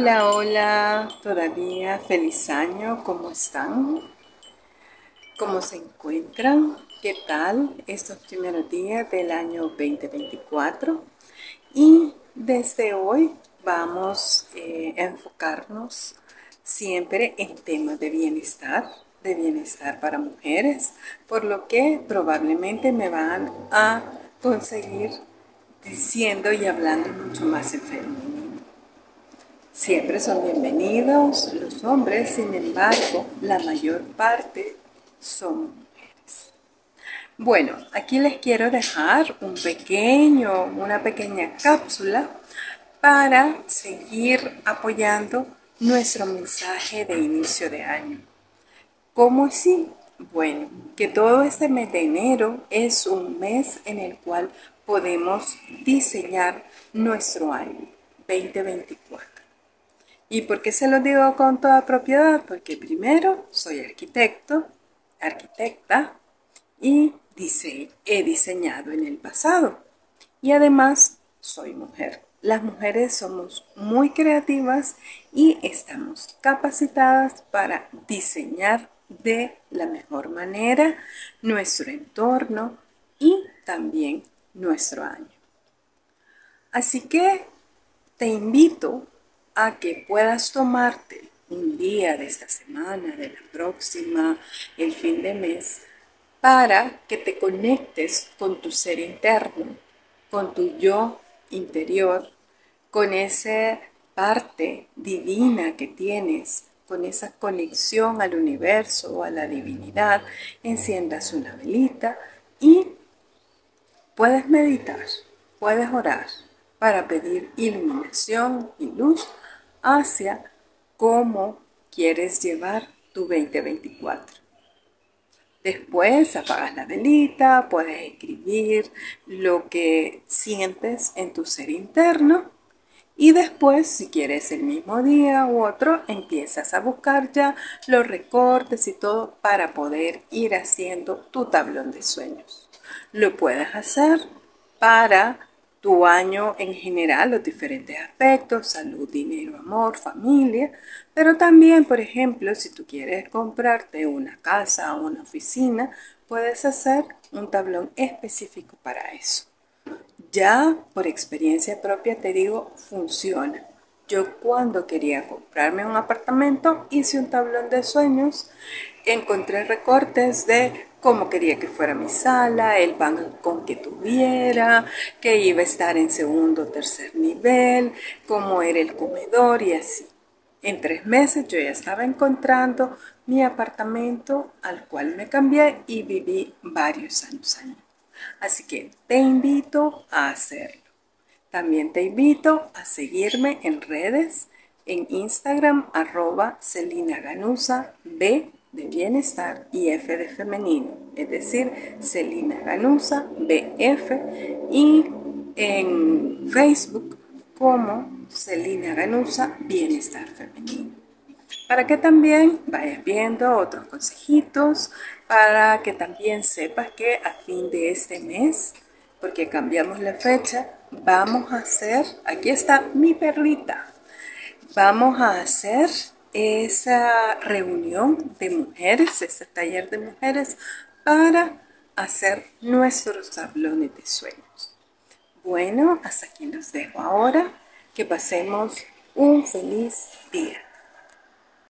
Hola, hola, todavía feliz año, ¿cómo están? ¿Cómo se encuentran? ¿Qué tal estos primeros días del año 2024? Y desde hoy vamos eh, a enfocarnos siempre en temas de bienestar, de bienestar para mujeres, por lo que probablemente me van a conseguir diciendo y hablando mucho más en femenino. Siempre son bienvenidos los hombres, sin embargo, la mayor parte son mujeres. Bueno, aquí les quiero dejar un pequeño, una pequeña cápsula para seguir apoyando nuestro mensaje de inicio de año. ¿Cómo así? Bueno, que todo este mes de enero es un mes en el cual podemos diseñar nuestro año 2024. ¿Y por qué se lo digo con toda propiedad? Porque primero soy arquitecto, arquitecta y he diseñado en el pasado. Y además soy mujer. Las mujeres somos muy creativas y estamos capacitadas para diseñar de la mejor manera nuestro entorno y también nuestro año. Así que te invito a que puedas tomarte un día de esta semana, de la próxima, el fin de mes, para que te conectes con tu ser interno, con tu yo interior, con esa parte divina que tienes, con esa conexión al universo o a la divinidad, enciendas una velita y Puedes meditar, puedes orar para pedir iluminación y luz hacia cómo quieres llevar tu 2024. Después apagas la velita, puedes escribir lo que sientes en tu ser interno y después, si quieres el mismo día u otro, empiezas a buscar ya los recortes y todo para poder ir haciendo tu tablón de sueños lo puedes hacer para tu año en general, los diferentes aspectos, salud, dinero, amor, familia, pero también, por ejemplo, si tú quieres comprarte una casa o una oficina, puedes hacer un tablón específico para eso. Ya por experiencia propia te digo, funciona. Yo cuando quería comprarme un apartamento hice un tablón de sueños, encontré recortes de cómo quería que fuera mi sala, el con que tuviera, que iba a estar en segundo o tercer nivel, cómo era el comedor y así. En tres meses yo ya estaba encontrando mi apartamento al cual me cambié y viví varios años. Así que te invito a hacerlo. También te invito a seguirme en redes, en Instagram arroba Celina B de bienestar y F de femenino, es decir, Celina Ganusa, BF, y en Facebook como Celina Ganusa, Bienestar Femenino. Para que también vayas viendo otros consejitos, para que también sepas que a fin de este mes, porque cambiamos la fecha, vamos a hacer, aquí está mi perrita, vamos a hacer esa reunión de mujeres, ese taller de mujeres para hacer nuestros tablones de sueños. Bueno, hasta aquí los dejo ahora. Que pasemos un feliz día.